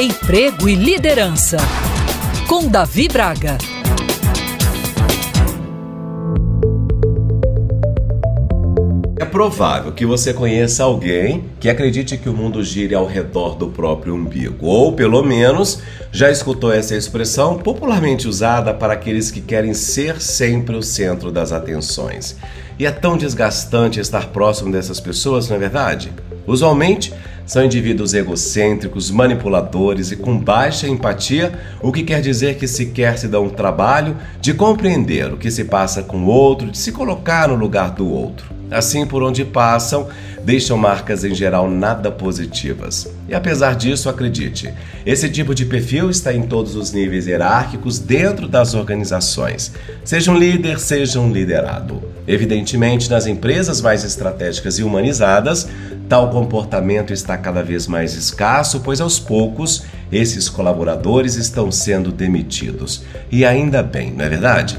Emprego e Liderança, com Davi Braga. É provável que você conheça alguém que acredite que o mundo gire ao redor do próprio umbigo, ou pelo menos já escutou essa expressão popularmente usada para aqueles que querem ser sempre o centro das atenções. E é tão desgastante estar próximo dessas pessoas, não é verdade? Usualmente, são indivíduos egocêntricos, manipuladores e com baixa empatia, o que quer dizer que sequer se dão o trabalho de compreender o que se passa com o outro, de se colocar no lugar do outro. Assim, por onde passam, deixam marcas em geral nada positivas. E apesar disso, acredite, esse tipo de perfil está em todos os níveis hierárquicos dentro das organizações. Seja um líder, seja um liderado. Evidentemente, nas empresas mais estratégicas e humanizadas, tal comportamento está cada vez mais escasso, pois aos poucos esses colaboradores estão sendo demitidos. E ainda bem, não é verdade?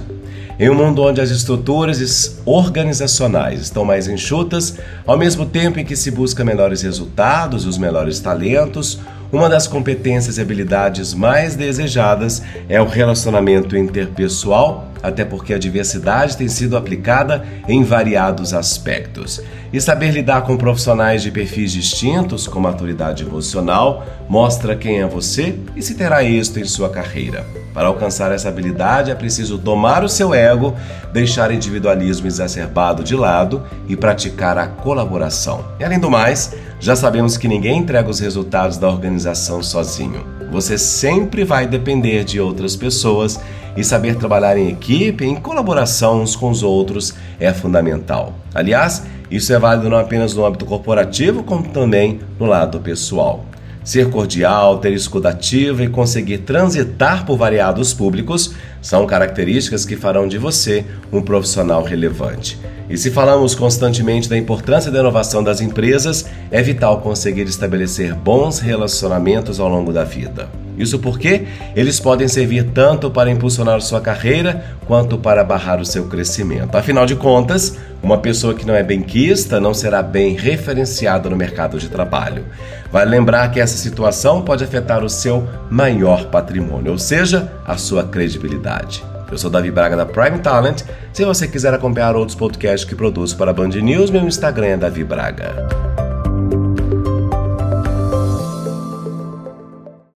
Em um mundo onde as estruturas organizacionais estão mais enxutas, ao mesmo tempo em que se busca melhores resultados e os melhores talentos, uma das competências e habilidades mais desejadas é o relacionamento interpessoal, até porque a diversidade tem sido aplicada em variados aspectos. E saber lidar com profissionais de perfis distintos, com maturidade emocional, mostra quem é você e se terá êxito em sua carreira. Para alcançar essa habilidade é preciso domar o seu ego, deixar individualismo exacerbado de lado e praticar a colaboração. E além do mais, já sabemos que ninguém entrega os resultados da organização sozinho. Você sempre vai depender de outras pessoas e saber trabalhar em equipe, em colaboração uns com os outros, é fundamental. Aliás, isso é válido não apenas no âmbito corporativo, como também no lado pessoal. Ser cordial, ter escuta ativa e conseguir transitar por variados públicos são características que farão de você um profissional relevante. E se falamos constantemente da importância da inovação das empresas, é vital conseguir estabelecer bons relacionamentos ao longo da vida. Isso porque eles podem servir tanto para impulsionar sua carreira quanto para barrar o seu crescimento. Afinal de contas, uma pessoa que não é benquista não será bem referenciada no mercado de trabalho. Vale lembrar que essa situação pode afetar o seu maior patrimônio, ou seja, a sua credibilidade. Eu sou Davi Braga da Prime Talent. Se você quiser acompanhar outros podcasts que produzo para a Band News, meu Instagram é Davi Braga.